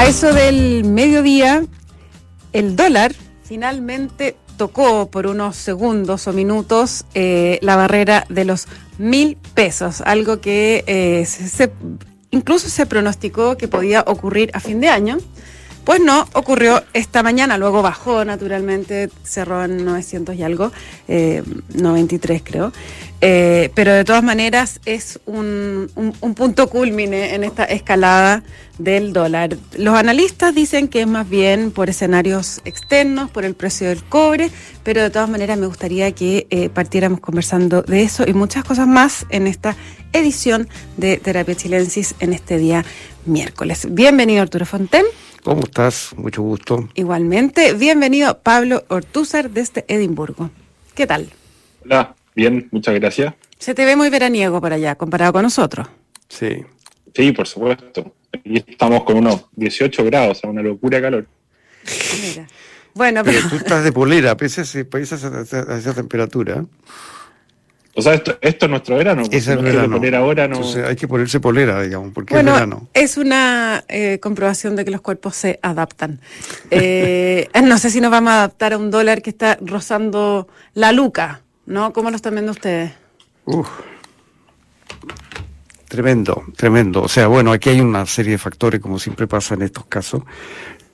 A eso del mediodía, el dólar finalmente tocó por unos segundos o minutos eh, la barrera de los mil pesos, algo que eh, se, incluso se pronosticó que podía ocurrir a fin de año. Pues no, ocurrió esta mañana, luego bajó naturalmente, cerró en 900 y algo, 93 eh, creo. Eh, pero de todas maneras es un, punto culmine en esta escalada del dólar. Los analistas dicen que es más bien por escenarios externos, por el precio del cobre, pero de todas maneras me gustaría que eh, partiéramos conversando de eso y muchas cosas más en esta edición de Terapia Chilensis en este día miércoles. Bienvenido Arturo Fonten. ¿Cómo estás? Mucho gusto. Igualmente, bienvenido Pablo Ortúzar desde Edimburgo. ¿Qué tal? Hola, Bien, muchas gracias. Se te ve muy veraniego para allá, comparado con nosotros. Sí. Sí, por supuesto. Aquí estamos con unos 18 grados, o sea, una locura de calor. Mira. Bueno, pero... tú estás de polera, pese a, esa, temperatura. O sea, esto, esto es nuestro verano. Es el verano. ahora no... Entonces hay que ponerse polera, digamos, porque es verano. Es una eh, comprobación de que los cuerpos se adaptan. Eh, no sé si nos vamos a adaptar a un dólar que está rozando la luca. ¿no? ¿Cómo lo están viendo ustedes? Tremendo, tremendo. O sea, bueno, aquí hay una serie de factores, como siempre pasa en estos casos,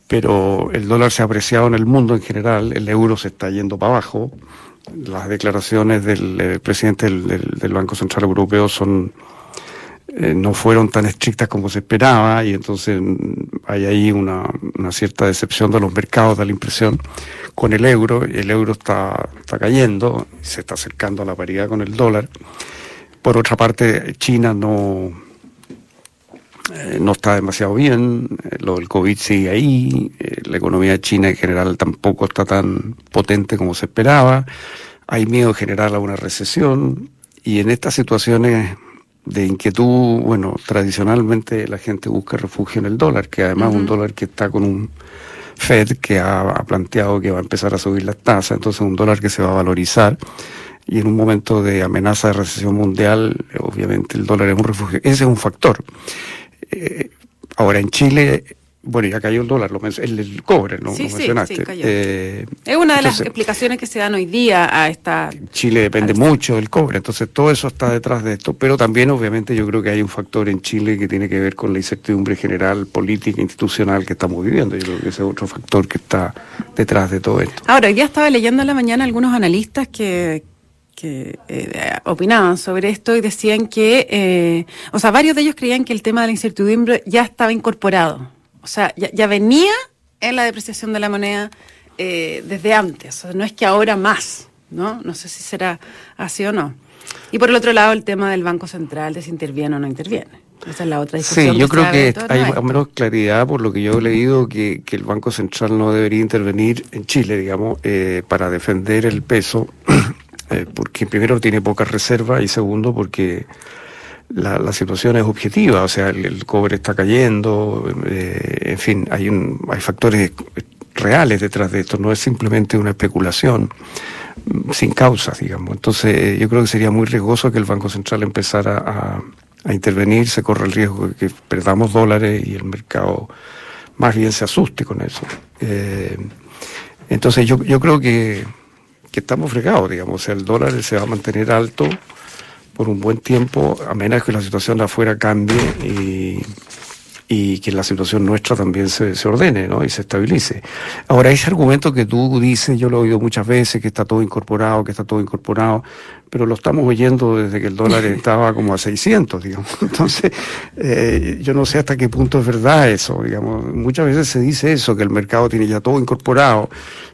pero el dólar se ha apreciado en el mundo en general, el euro se está yendo para abajo, las declaraciones del eh, presidente del, Banco Central Europeo son eh, no fueron tan estrictas como se esperaba y entonces mm, hay ahí una, una, cierta decepción de los mercados, da la impresión, con el euro. El euro está, está cayendo, se está acercando a la paridad con el dólar. Por otra parte, China no, eh, no está demasiado bien, eh, lo del COVID sigue ahí, la economía china en general tampoco está tan potente como se esperaba, hay miedo general a una recesión y en estas situaciones de inquietud, bueno, tradicionalmente la gente busca refugio en el dólar, que además es un dólar que está con un Fed que ha, planteado que va a empezar a subir las tasas, entonces un dólar que se va a valorizar y en un momento de amenaza de recesión mundial, obviamente el dólar es un refugio. Ese es un factor. Eh, ahora en Chile bueno, ya cayó el dólar, lo el, cobre, ¿no? Sí, sí, sí, cayó. Eh, es una de las explicaciones que se dan hoy día a esta... Chile depende mucho del cobre, entonces todo eso está detrás de esto, pero también obviamente yo creo que hay un factor en Chile que tiene que ver con la incertidumbre general, política, institucional que estamos viviendo. Yo creo que ese es otro factor que está detrás de todo esto. Ahora, ya estaba leyendo en la mañana algunos analistas que, que eh, opinaban sobre esto y decían que, eh, o sea, varios de ellos creían que el tema de la incertidumbre ya estaba incorporado o sea, ya, venía en la depreciación de la moneda eh, desde antes, no es que ahora más, ¿no? No sé si será así o no. Y por el otro lado, el tema del Banco Central, de si interviene o no interviene. Esa es la otra discusión. Sí, yo creo que hay menos claridad, por lo que yo he leído, que, el Banco Central no debería intervenir en Chile, digamos, eh, para defender el peso, eh, porque primero tiene poca reserva y segundo porque la, situación es objetiva, o sea, el, cobre está cayendo, eh, en fin, hay, un, hay factores reales detrás de esto, no es simplemente una especulación mm, sin causas, digamos. Entonces, yo creo que sería muy riesgoso que el Banco Central empezara a, a intervenir, se corre el riesgo de que perdamos dólares y el mercado más bien se asuste con eso. Eh, entonces, yo, yo creo que, que estamos fregados, digamos, o sea, el dólar se va a mantener alto por un buen tiempo, a menos que la situación de afuera cambie y, y que la situación nuestra también se, se, ordene ¿no? y se estabilice. Ahora, ese argumento que tú dices, yo lo he oído muchas veces, que está todo incorporado, que está todo incorporado, pero lo estamos oyendo desde que el dólar estaba como a 600, digamos. Entonces, eh, yo no sé hasta qué punto es verdad eso, digamos. Muchas veces se dice eso, que el mercado tiene ya todo incorporado,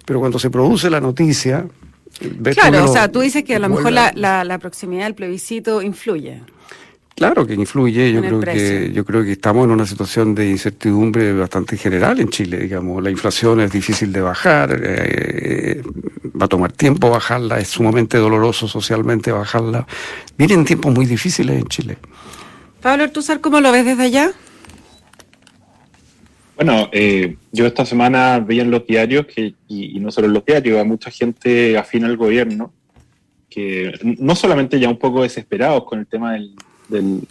pero cuando se produce la noticia, Claro, o sea, tú dices que a lo mejor la, la, proximidad del plebiscito influye. Claro que influye, yo creo que yo creo que estamos en una situación de incertidumbre bastante general en Chile, digamos, la inflación es difícil de bajar, eh, va a tomar tiempo bajarla, es sumamente doloroso socialmente bajarla. Vienen tiempos muy difíciles en Chile. Pablo Artuzar, ¿cómo lo ves desde allá? Bueno, eh, yo esta semana veía en los diarios, que, y, no solo en los diarios, a mucha gente afín al gobierno, que no solamente ya un poco desesperados con el tema del, del,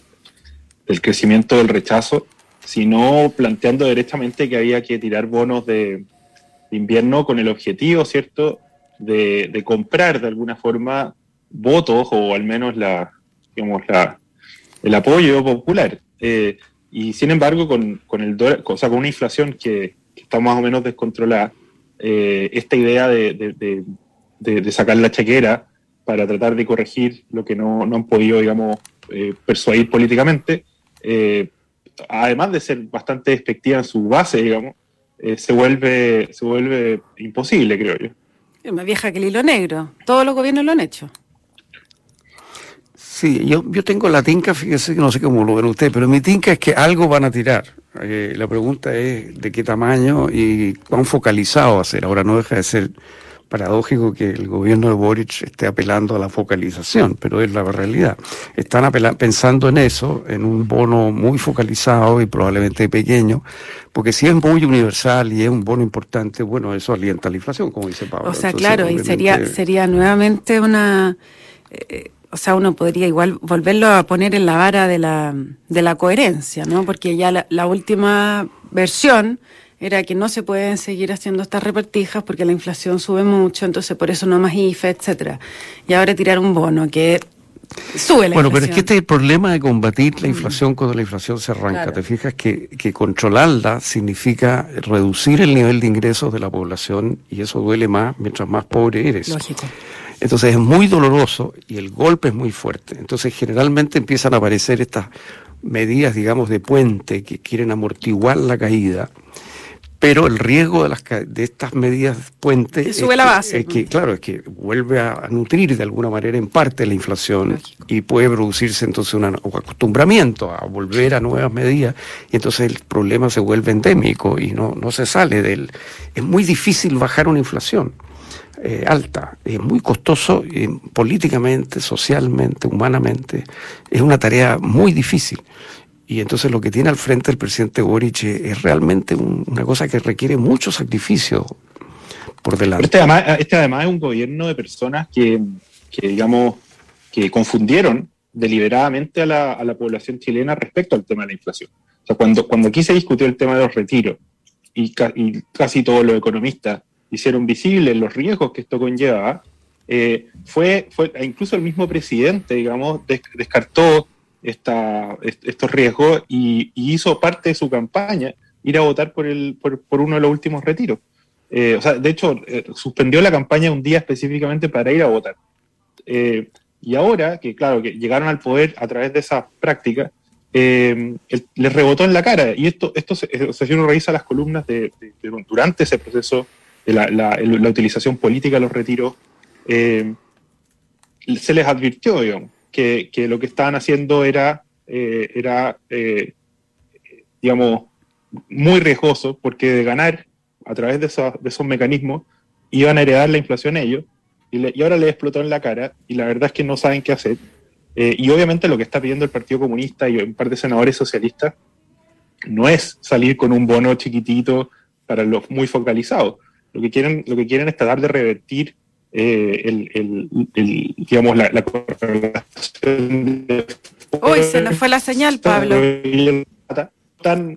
crecimiento del rechazo, sino planteando directamente que había que tirar bonos de, invierno con el objetivo, ¿cierto?, de, comprar de alguna forma votos o al menos la, digamos, la, el apoyo popular. Eh, y sin embargo, con, el o sea, con una inflación que, está más o menos descontrolada, eh, esta idea de, sacar la chequera para tratar de corregir lo que no, han podido, digamos, eh, persuadir políticamente, además de ser bastante despectiva en su base, digamos, se, vuelve, se vuelve imposible, creo yo. Más vieja que el hilo negro. Todos los gobiernos lo han hecho. Sí, yo, yo tengo la tinca, fíjese que no sé cómo lo ven ustedes, pero mi tinca es que algo van a tirar. Eh, la pregunta es de qué tamaño y cuán focalizado va a ser. Ahora no deja de ser paradójico que el gobierno de Boric esté apelando a la focalización, pero es la realidad. Están pensando en eso, en un bono muy focalizado y probablemente pequeño, porque si es muy universal y es un bono importante, bueno, eso alienta la inflación, como dice Pablo. O sea, claro, y sería, sería nuevamente una... Eh, o sea, uno podría igual volverlo a poner en la vara de la, de la coherencia, ¿no? Porque ya la, última versión era que no se pueden seguir haciendo estas repartijas porque la inflación sube mucho, entonces por eso no más IFE, etcétera. Y ahora tirar un bono que sube la bueno, pero es que este es el problema de combatir la mm. inflación cuando la inflación se arranca. Te fijas que, que controlarla significa reducir el nivel de ingresos de la población y eso duele más mientras más pobre eres. Lógico. Entonces es muy doloroso y el golpe es muy fuerte. Entonces generalmente empiezan a aparecer estas medidas, digamos, de puente que quieren amortiguar la caída. Pero el riesgo de, las, de estas medidas puente es, sube la base. que, claro, es que vuelve a, nutrir de alguna manera en parte la inflación y puede producirse entonces un acostumbramiento a volver a nuevas medidas y entonces el problema se vuelve endémico y no, no se sale del... Es muy difícil bajar una inflación. Eh, alta, es muy costoso políticamente, socialmente, humanamente. Es una tarea muy difícil. Y entonces lo que tiene al frente el presidente Boric es realmente una cosa que requiere mucho sacrificio por delante. Este además, este además es un gobierno de personas que, digamos, que confundieron deliberadamente a la, a la, población chilena respecto al tema de la inflación. O sea, cuando, cuando aquí se discutió el tema de los retiros y, y casi todos los economistas hicieron visibles los riesgos que esto conlleva, eh, fue, fue, e incluso el mismo presidente, digamos, descartó esta, estos riesgos y, hizo parte de su campaña ir a votar por, el, por, uno de los últimos retiros. Eh, o sea, de hecho, eh, suspendió la campaña un día específicamente para ir a votar. y ahora, que claro, que llegaron al poder a través de esa práctica, les rebotó en la cara. Y esto, esto si uno revisa las columnas de, durante ese proceso la, la, utilización política de los retiros, eh, se les advirtió, que, que, lo que estaban haciendo era, eh, era eh, digamos, muy riesgoso, porque de ganar a través de, esos mecanismos iban a heredar la inflación ellos, y, ahora les explotó en la cara, y la verdad es que no saben qué hacer. y obviamente lo que está pidiendo el Partido Comunista y un par de senadores socialistas no es salir con un bono chiquitito para los muy focalizados, lo que quieren, lo que quieren es tratar de revertir eh, el, digamos, la, la correlación Uy, se nos fue la señal, Pablo.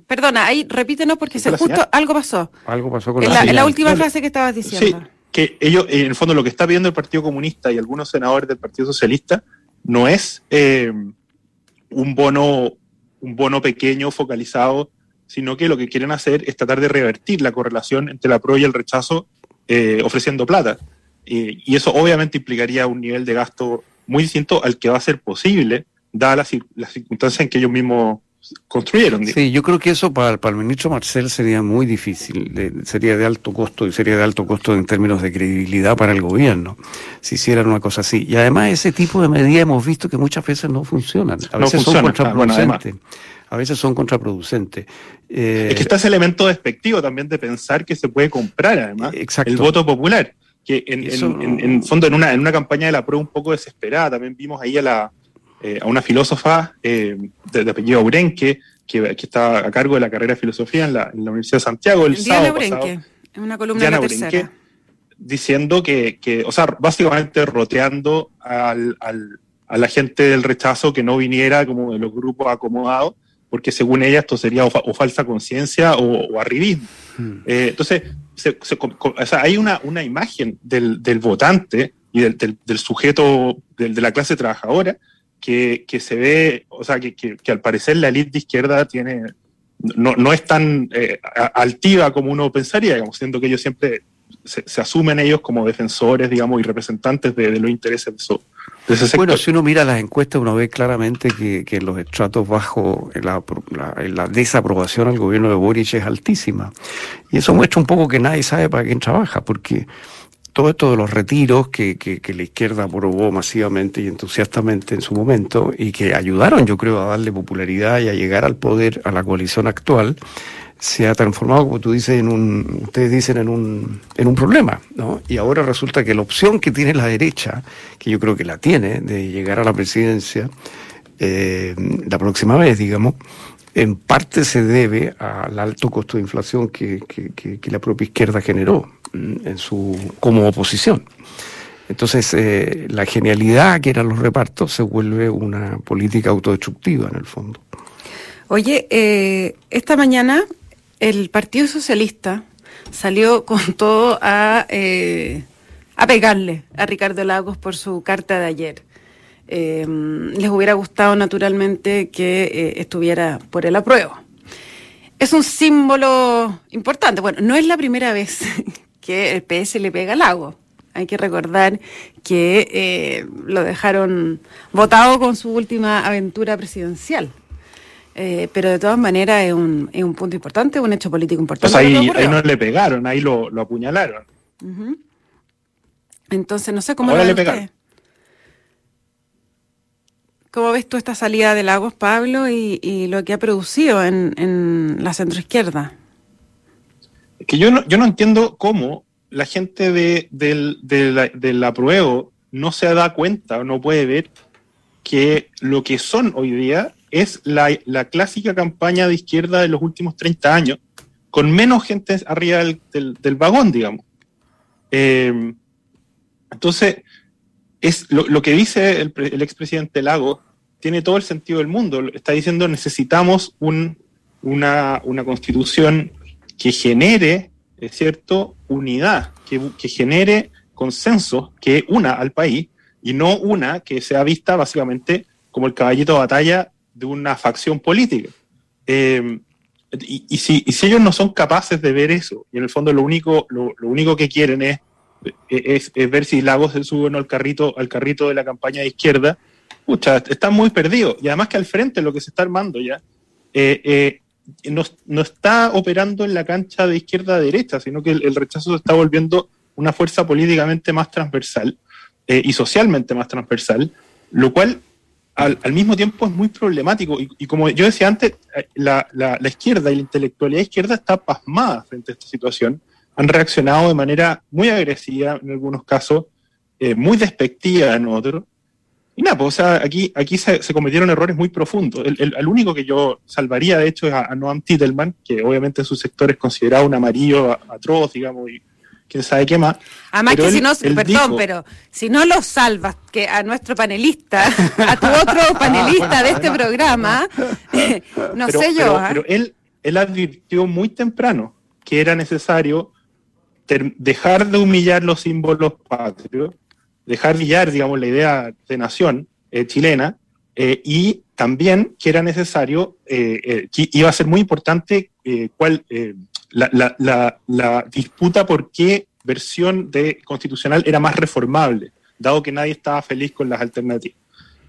Perdona, ahí repítenos porque se, justo algo pasó. Algo pasó con en la, en la última frase que estabas diciendo. Sí, que ellos, en el fondo, lo que está pidiendo el Partido Comunista y algunos senadores del Partido Socialista no es eh, un bono un bono pequeño focalizado sino que lo que quieren hacer es tratar de revertir la correlación entre la pro y el rechazo eh, ofreciendo plata. y eso obviamente implicaría un nivel de gasto muy distinto al que va a ser posible, dadas las, circunstancias en que ellos mismos construyeron. Sí, yo creo que eso para, para el ministro Marcel sería muy difícil, sería de alto costo y sería de alto costo en términos de credibilidad para el gobierno, si hicieran una cosa así. Y además ese tipo de medidas hemos visto que muchas veces no funcionan, a veces son contraproducentes a veces son contraproducentes. Eh, es que está ese elemento despectivo también de pensar que se puede comprar, además, el voto popular. Que en, en, fondo, en una, en una campaña de la prueba un poco desesperada, también vimos ahí a, la, eh, a una filósofa eh, de, apellido Urenque, que, que está a cargo de la carrera de filosofía en la, Universidad de Santiago el Diana sábado Urenque, en una columna de la tercera. diciendo que, que, o sea, básicamente roteando al, al, a la gente del rechazo que no viniera como de los grupos acomodados porque según ella esto sería o, falsa conciencia o, arribismo. Hmm. Eh, entonces, hay una, una imagen del, del votante y del, del, sujeto de la clase trabajadora que, que, se ve, o sea, que, que, al parecer la élite de izquierda tiene, no, no es tan eh, altiva como uno pensaría, digamos, siendo que ellos siempre se, asumen ellos como defensores, digamos, y representantes de, los intereses de, eso, ese sector. Bueno, si uno mira las encuestas, uno ve claramente que, que los estratos bajos, la, la, desaprobación al gobierno de Boric es altísima. Y eso muestra un poco que nadie sabe para quién trabaja, porque todo esto de los retiros que, que, que, la izquierda aprobó masivamente y entusiastamente en su momento y que ayudaron, yo creo, a darle popularidad y a llegar al poder a la coalición actual, se ha transformado, como tú dices, en un, ustedes dicen, en un, en un problema, ¿no? Y ahora resulta que la opción que tiene la derecha, que yo creo que la tiene, de llegar a la presidencia eh, la próxima vez, digamos, en parte se debe al alto costo de inflación que, la propia izquierda generó en su, como oposición. Entonces, eh, la genialidad que eran los repartos se vuelve una política autodestructiva en el fondo. Oye, eh, esta mañana el Partido Socialista salió con todo a, eh, a pegarle a Ricardo Lagos por su carta de ayer. Les hubiera gustado naturalmente que estuviera por el apruebo. Es un símbolo importante. Bueno, no es la primera vez que el PS le pega a Lagos. Hay que recordar que lo dejaron votado con su última aventura presidencial. Eh, pero de todas maneras es un, es un punto importante, un hecho político importante. Pues ahí, ahí no le pegaron, ahí lo, lo apuñalaron. Entonces, no sé cómo Ahora le pegaron. ¿Cómo ves tú esta salida de Lagos, Pablo, y, y lo que ha producido en, en la centroizquierda? Que yo no, yo no entiendo cómo la gente de, del, de la, del apruebo no se da cuenta o no puede ver que lo que son hoy día es la, clásica campaña de izquierda de los últimos 30 años, con menos gente arriba del, vagón, digamos. Eh, entonces, es lo, que dice el, expresidente Lago tiene todo el sentido del mundo. Está diciendo necesitamos una, constitución que genere, es cierto, unidad, que, que genere consenso, que una al país y no una que sea vista básicamente como el caballito de batalla de una facción política. Eh, y, si, ellos no son capaces de ver eso, y en el fondo lo único, lo, único que quieren es, es, ver si Lagos se sube o no al carrito, al carrito de la campaña de izquierda, pucha, están muy perdidos. Y además que al frente lo que se está armando ya eh, eh, no, está operando en la cancha de izquierda a derecha, sino que el, rechazo se está volviendo una fuerza políticamente más transversal y socialmente más transversal, lo cual al, mismo tiempo es muy problemático. Y, como yo decía antes, eh, la, la, izquierda y la intelectualidad izquierda está pasmada frente a esta situación. Han reaccionado de manera muy agresiva en algunos casos, eh, muy despectiva en otros. Y nada, pues, o sea, aquí, aquí se, cometieron errores muy profundos. El, único que yo salvaría, de hecho, es a, Noam Titelman, que obviamente en su sector es considerado un amarillo atroz, digamos, y, quién sabe qué más. Además que si no, perdón, pero si no lo salvas, que a nuestro panelista, a tu otro ah, panelista de este programa, no sé yo. ¿ah? Pero, él, él advirtió muy temprano que era necesario dejar de humillar los símbolos patrios, dejar de humillar, digamos, la idea de nación eh, chilena, eh, y también que era necesario, eh, que iba a ser muy importante cuál la, disputa por qué versión de constitucional era más reformable, dado que nadie estaba feliz con las alternativas.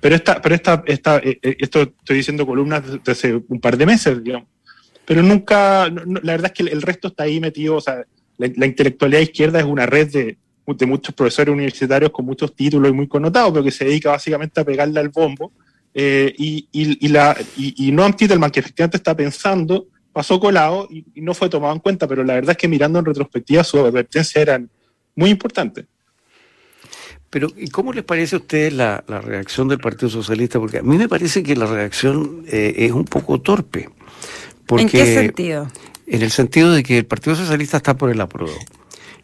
Pero esta, pero esta, esto estoy diciendo columnas desde un par de meses, digamos. Pero nunca, la verdad es que el, resto está ahí metido, o sea, la, intelectualidad izquierda es una red de, de, muchos profesores universitarios con muchos títulos y muy connotados, pero que se dedica básicamente a pegarle al bombo. Eh, y, y, y, la, y, y Noam Titelman, que efectivamente está pensando pasó colado y, no fue tomado en cuenta, pero la verdad es que mirando en retrospectiva su advertencia eran muy importantes. Pero, ¿y cómo les parece a ustedes la, reacción del Partido Socialista? Porque a mí me parece que la reacción eh, es un poco torpe. Porque, ¿En qué sentido? En el sentido de que el Partido Socialista está por el apruebo.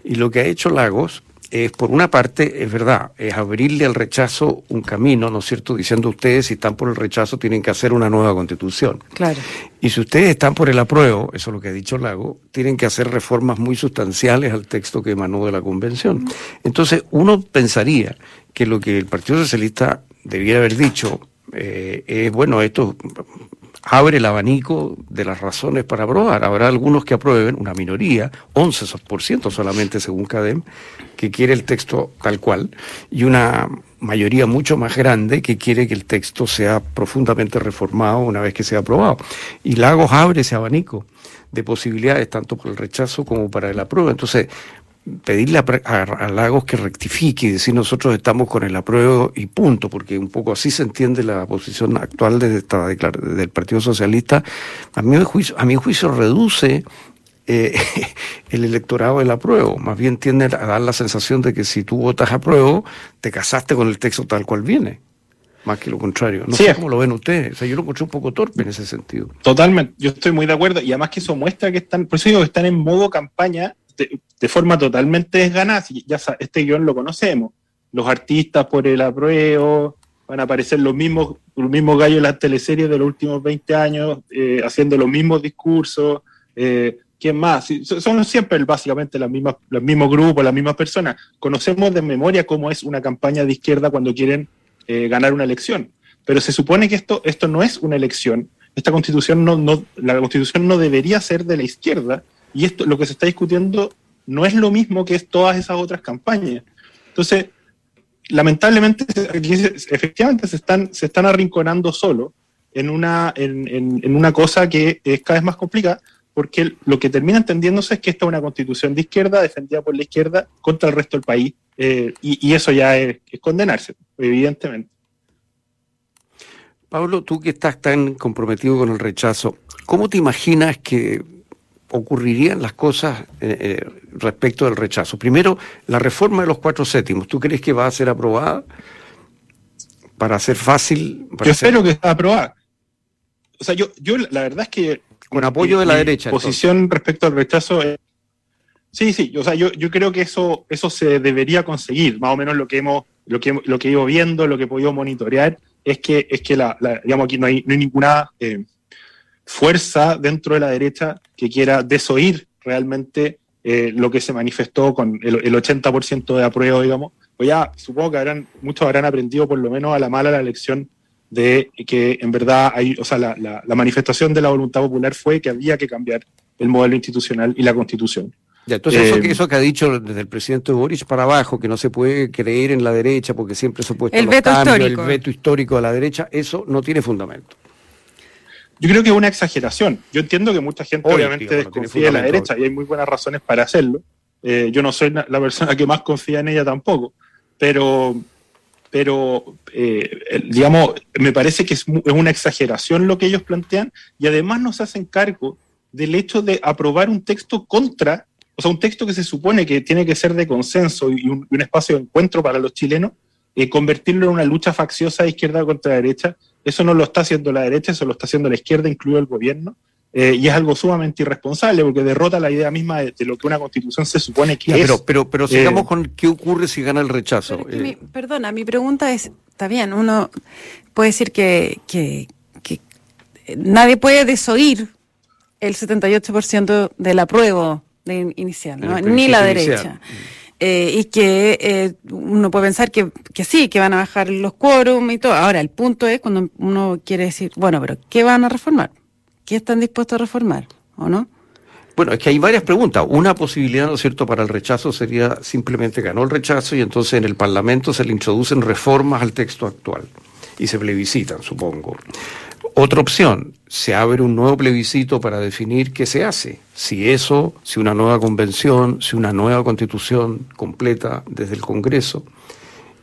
Y lo que ha hecho Lagos es, por una parte, es verdad, es abrirle al rechazo un camino, ¿no es cierto? Diciendo ustedes, si están por el rechazo, tienen que hacer una nueva constitución. Claro. Y si ustedes están por el apruebo, eso es lo que ha dicho Lago, tienen que hacer reformas muy sustanciales al texto que emanó de la convención. Entonces, uno pensaría que lo que el Partido Socialista debía haber dicho eh, es, bueno, esto abre el abanico de las razones para aprobar. Habrá algunos que aprueben, una minoría, 11% solamente según CADEM, que quiere el texto tal cual, y una mayoría mucho más grande que quiere que el texto sea profundamente reformado una vez que sea aprobado. Y Lagos abre ese abanico de posibilidades tanto para el rechazo como para el apruebo. Entonces, pedirle a, Lagos que rectifique y decir nosotros estamos con el apruebo y punto, porque un poco así se entiende la posición actual de esta del Partido Socialista, a mi juicio, a mi juicio reduce eh, el electorado del apruebo, más bien tiende a dar la sensación de que si tú votas apruebo, te casaste con el texto tal cual viene. Más que lo contrario. No sé cómo lo ven ustedes. O sea, yo lo encontré un poco torpe en ese sentido. Totalmente. Yo estoy muy de acuerdo. Y además que eso muestra que están, por eso digo que están en modo campaña de, forma totalmente desganada. Ya este guion lo conocemos. Los artistas por el apruebo, van a aparecer los mismos, los mismos gallos en las teleseries de los últimos 20 años, eh, haciendo los mismos discursos. Eh, ¿Quién más? Son siempre básicamente las mismas, los mismos grupos, las mismas personas. Conocemos de memoria cómo es una campaña de izquierda cuando quieren eh, ganar una elección. Pero se supone que esto, esto no es una elección. Esta constitución no, no, la constitución no debería ser de la izquierda, y esto, lo que se está discutiendo no es lo mismo que es todas esas otras campañas. Entonces, lamentablemente, efectivamente se están, se están arrinconando solo en una, en, una cosa que es cada vez más complicada, porque lo que termina entendiéndose es que esta es una constitución de izquierda, defendida por la izquierda, contra el resto del país, eh, y, eso ya es, condenarse, evidentemente. Pablo, tú que estás tan comprometido con el rechazo, ¿cómo te imaginas que ocurrirían las cosas eh, eh, respecto del rechazo. Primero, la reforma de los cuatro séptimos. ¿Tú crees que va a ser aprobada para ser fácil? yo espero que sea aprobada. O sea, yo, yo la verdad es que... Con apoyo de la derecha. Posición respecto al rechazo... sí, sí, o sea, yo, yo creo que eso, eso se debería conseguir. Más o menos lo que hemos, lo que, lo que he ido viendo, lo que he podido monitorear, es que, es que la, digamos, aquí no hay, no hay ninguna... Eh, fuerza dentro de la derecha que quiera desoír realmente eh, lo que se manifestó con el, 80% de apruebo, digamos. Pues ya supongo que habrán, muchos habrán aprendido por lo menos a la mala la lección de que en verdad hay, o sea, la, la, manifestación de la voluntad popular fue que había que cambiar el modelo institucional y la constitución. Ya, entonces eso, que, eh, eso que ha dicho desde el presidente Boris para abajo, que no se puede creer en la derecha porque siempre se ha puesto el veto histórico. el veto histórico de la derecha, eso no tiene fundamento. Yo creo que es una exageración. Yo entiendo que mucha gente obviamente desconfía de la derecha y hay muy buenas razones para hacerlo. Eh, yo no soy la persona que más confía en ella tampoco, pero, pero eh, digamos, me parece que es, una exageración lo que ellos plantean y además nos hacen cargo del hecho de aprobar un texto contra, o sea, un texto que se supone que tiene que ser de consenso y un, espacio de encuentro para los chilenos, eh, convertirlo en una lucha facciosa de izquierda contra derecha eso no lo está haciendo la derecha, eso lo está haciendo la izquierda, incluido el gobierno. Eh, y es algo sumamente irresponsable porque derrota la idea misma de, lo que una constitución se supone que es. Pero, pero, pero sigamos eh, con qué ocurre si gana el rechazo. Eh, perdona, mi pregunta es, está bien, uno puede decir que, que, nadie puede desoír el 78% del apruebo de inicial, ni la derecha. Eh, y que eh, uno puede pensar que, que, sí, que van a bajar los quórum y todo. Ahora, el punto es cuando uno quiere decir, bueno, pero ¿qué van a reformar? ¿Qué están dispuestos a reformar? ¿O no? Bueno, es que hay varias preguntas. Una posibilidad, ¿no es cierto?, para el rechazo sería simplemente ganó el rechazo y entonces en el Parlamento se le introducen reformas al texto actual y se plebiscitan, supongo. Otra opción, se abre un nuevo plebiscito para definir qué se hace. Si eso, si una nueva convención, si una nueva constitución completa desde el Congreso,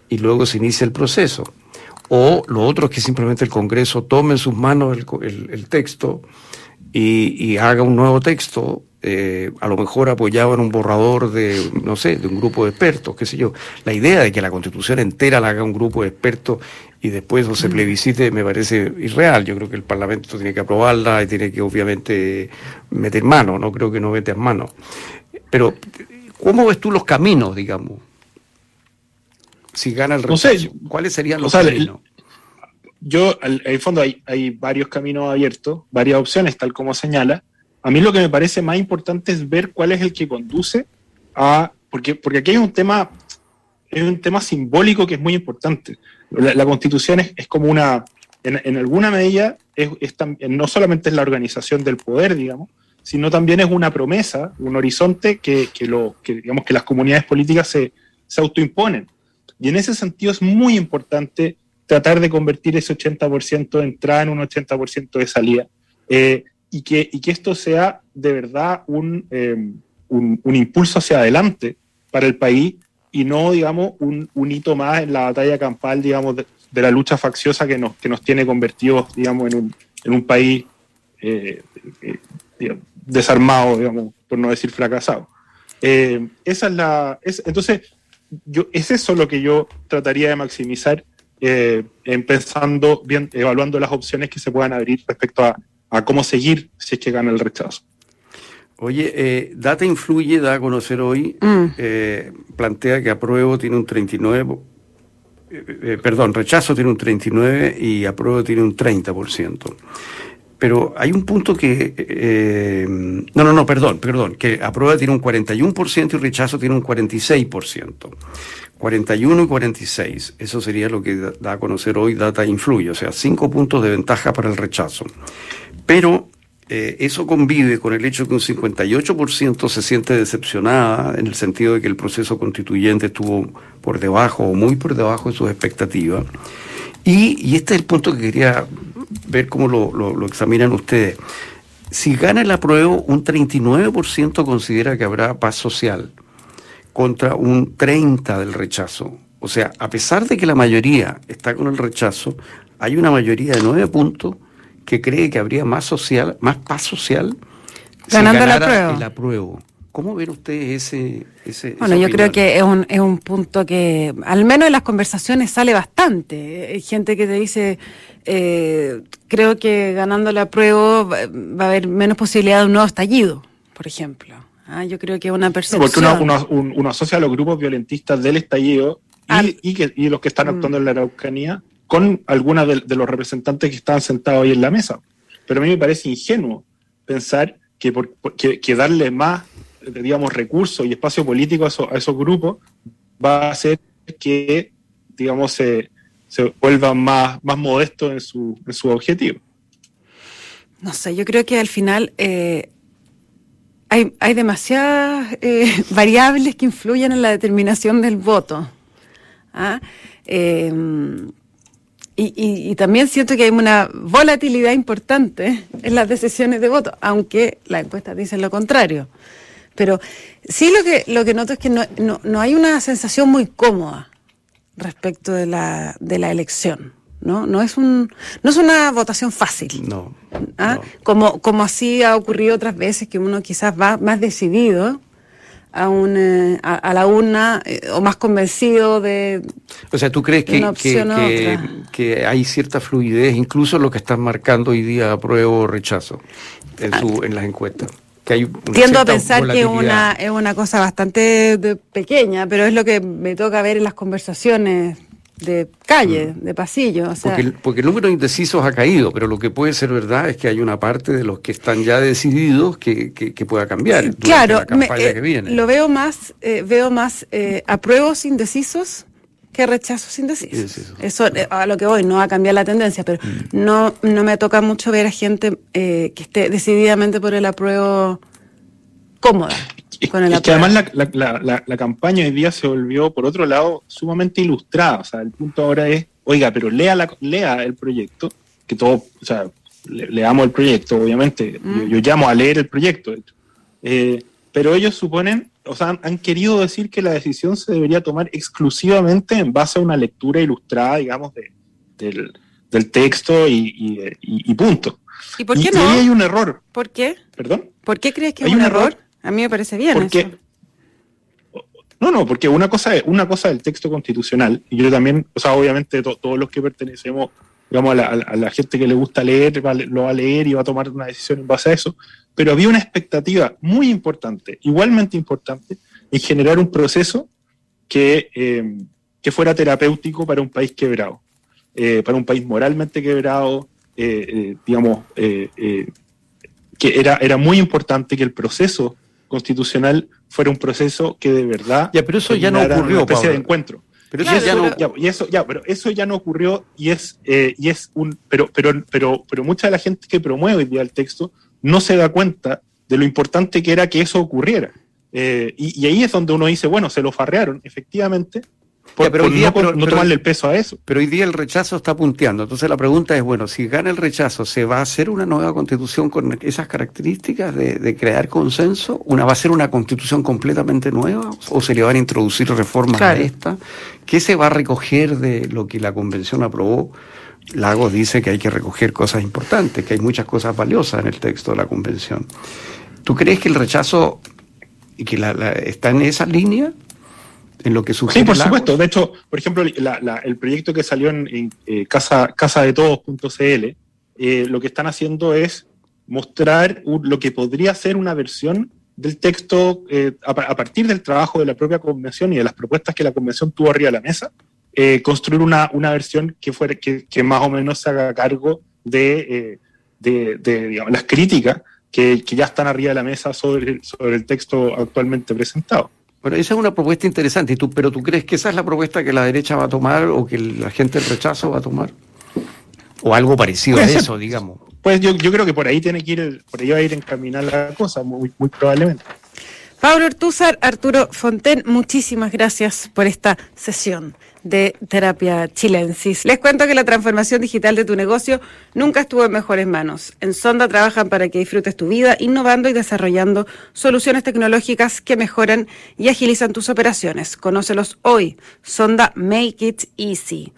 y luego se inicia el proceso. O lo otro es que simplemente el Congreso tome en sus manos el, texto y, haga un nuevo texto, eh, a lo mejor apoyado en un borrador de, no sé, de un grupo de expertos, qué sé yo. La idea de que la constitución entera la haga un grupo de expertos y después o se plebiscite me parece irreal. Yo creo que el Parlamento tiene que aprobarla y tiene que obviamente meter mano, no creo que no meter mano. Pero, ¿cómo ves tú los caminos, digamos? Si gana el rechazo, ¿cuáles serían los caminos? yo, en el fondo, hay, hay varios caminos abiertos, varias opciones, tal como señala. A mí lo que me parece más importante es ver cuál es el que conduce a. Porque, porque aquí hay un tema, es un tema simbólico que es muy importante. La, constitución es, como una. En, en alguna medida, es, no solamente es la organización del poder, digamos, sino también es una promesa, un horizonte que, que, lo, que digamos, que las comunidades políticas se, se autoimponen. Y en ese sentido es muy importante tratar de convertir ese 80% de entrada en un 80% de salida. Eh, y, que, y que esto sea de verdad eh, un, un, impulso hacia adelante para el país y no, digamos, un, un hito más en la batalla campal, digamos, de, la lucha facciosa que nos, que nos tiene convertidos, digamos, en un, en un país eh, desarmado, digamos, por no decir fracasado. esa es la. entonces, yo, es eso lo que yo trataría de maximizar eh, empezando, bien, evaluando las opciones que se puedan abrir respecto a, cómo seguir si es que gana el rechazo. Oye, eh, Data Influye da a conocer hoy, mm. eh, plantea que apruebo tiene un 39, perdón, rechazo tiene un 39 y apruebo tiene un 30%. Pero hay un punto que... no, no, no, perdón, perdón, que aprueba tiene un 41% y rechazo tiene un 46%. 41 y 46, eso sería lo que da a conocer hoy Data Influye, o sea, cinco puntos de ventaja para el rechazo. Pero eh, eso convive con el hecho que un 58% se siente decepcionada en el sentido de que el proceso constituyente estuvo por debajo o muy por debajo de sus expectativas. Y, este es el punto que quería ver cómo lo, lo examinan ustedes. Si gana el apruebo, un 39% considera que habrá paz social contra un 30 del rechazo. O sea, a pesar de que la mayoría está con el rechazo, hay una mayoría de nueve puntos que cree que habría más social, más paz social ganando el apruebo. ¿Cómo ven ustedes ese, ese Bueno, yo creo que es un, es un punto que, al menos en las conversaciones, sale bastante. Hay gente que te dice, eh, creo que ganando el apruebo va a haber menos posibilidad de un nuevo estallido, por ejemplo. Ah, yo creo que una persona. porque uno, asocia a los grupos violentistas del estallido y, que, los que están mm. actuando en la Araucanía con algunos de, los representantes que estaban sentados ahí en la mesa. Pero a mí me parece ingenuo pensar que, darle más, digamos, recursos y espacio político a, esos grupos va a hacer que, digamos, se, se vuelvan más, más modestos en su, en su objetivo. No sé, yo creo que al final eh, hay, hay demasiadas eh, variables que influyen en la determinación del voto. ¿ah? Eh, y, también siento que hay una volatilidad importante en las decisiones de voto, aunque la encuesta dice lo contrario. Pero sí lo que, lo que noto es que no, no hay una sensación muy cómoda respecto de la, de la elección. ¿no? No es, un, no es una votación fácil. No. ¿Ah? Como, como así ha ocurrido otras veces, que uno quizás va más decidido a, un, eh, a, la urna eh, o más convencido de. O sea, ¿tú crees que, que, que, hay cierta fluidez, incluso lo que están marcando hoy día apruebo o rechazo en, su, en las encuestas? Que hay Tiendo a pensar que una, es una cosa bastante pequeña, pero es lo que me toca ver en las conversaciones de calle, mm. de pasillo. porque, el, número de indecisos ha caído, pero lo que puede ser verdad es que hay una parte de los que están ya decididos que, que, pueda cambiar claro, la campaña eh, que viene. Lo veo más, eh, veo más eh, apruebos indecisos que rechazos indecisos. Eso eh, a lo que voy, no va a cambiar la tendencia, pero mm. no, no me toca mucho ver a gente que esté decididamente por el apruebo cómoda. Es, que además la, campaña hoy día se volvió, por otro lado, sumamente ilustrada. O sea, el punto ahora es, oiga, pero lea, la, lea el proyecto, que todo, o sea, leamos el proyecto, obviamente. Mm. Yo, llamo a leer el proyecto, eh, pero ellos suponen, o sea, han, querido decir que la decisión se debería tomar exclusivamente en base a una lectura ilustrada, digamos, del, texto y, punto. ¿Y por qué no? ahí hay un error. ¿Por qué? ¿Perdón? ¿Por qué crees que hay un, error? A mí me parece bien eso. No, no, porque una cosa es una cosa del texto constitucional, y yo también, o sea, obviamente todos los que pertenecemos, digamos, a la, gente que le gusta leer, lo va a leer y va a tomar una decisión en base a eso, pero había una expectativa muy importante, igualmente importante, en generar un proceso que, eh, que fuera terapéutico para un país quebrado, eh, para un país moralmente quebrado, digamos, que era, era muy importante que el proceso constitucional fuera un proceso que de verdad ya, pero eso ya no ocurrió, una especie de encuentro. Pero eso ya no... y eso ya, pero eso ya no ocurrió y es y es un pero pero pero pero mucha de la gente que promueve hoy día el texto no se da cuenta de lo importante que era que eso ocurriera. Eh, y, ahí es donde uno dice, bueno, se lo farrearon, efectivamente, por, pero no, tomarle el peso a eso. Pero hoy día el rechazo está punteando. Entonces la pregunta es, bueno, si gana el rechazo, ¿se va a hacer una nueva constitución con esas características de, crear consenso? ¿Una va a ser una constitución completamente nueva? ¿O se le van a introducir reformas a esta? ¿Qué se va a recoger de lo que la convención aprobó? Lagos dice que hay que recoger cosas importantes, que hay muchas cosas valiosas en el texto de la convención. ¿Tú crees que el rechazo y que la, está en esa línea? En lo que sugiere Sí, por supuesto. De hecho, por ejemplo, el proyecto que salió en, eh, casa, casadetodos.cl, eh, lo que están haciendo es mostrar lo que podría ser una versión del texto eh, a, partir del trabajo de la propia convención y de las propuestas que la convención tuvo arriba de la mesa, eh, construir una, una, versión que, fuera, que, que, más o menos se haga cargo de, de, de digamos, las críticas que, ya están arriba de la mesa sobre, sobre el texto actualmente presentado. Bueno, esa es una propuesta interesante, ¿y tú, pero ¿tú crees que esa es la propuesta que la derecha va a tomar o que la gente del rechazo va a tomar? O algo parecido a eso, digamos. Pues yo, yo creo que por ahí tiene que ir, por ahí va a ir encaminar la cosa, muy, muy probablemente. Pablo Ortúzar, Arturo Fonten, muchísimas gracias por esta sesión de Terapia Chilensis. Les cuento que la transformación digital de tu negocio nunca estuvo en mejores manos. En Sonda trabajan para que disfrutes tu vida, innovando y desarrollando soluciones tecnológicas que mejoran y agilizan tus operaciones. Conócelos hoy. Sonda Make It Easy.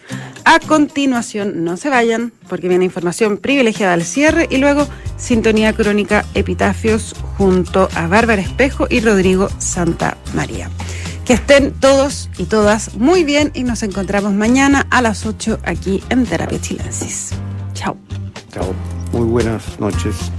A continuación, no se vayan, porque viene información privilegiada al cierre y luego sintonía crónica epitafios junto a Bárbara Espejo y Rodrigo Santa María. Que estén todos y todas muy bien y nos encontramos mañana a las 8 aquí en Terapia Chilensis. Chao. Chao. Muy buenas noches.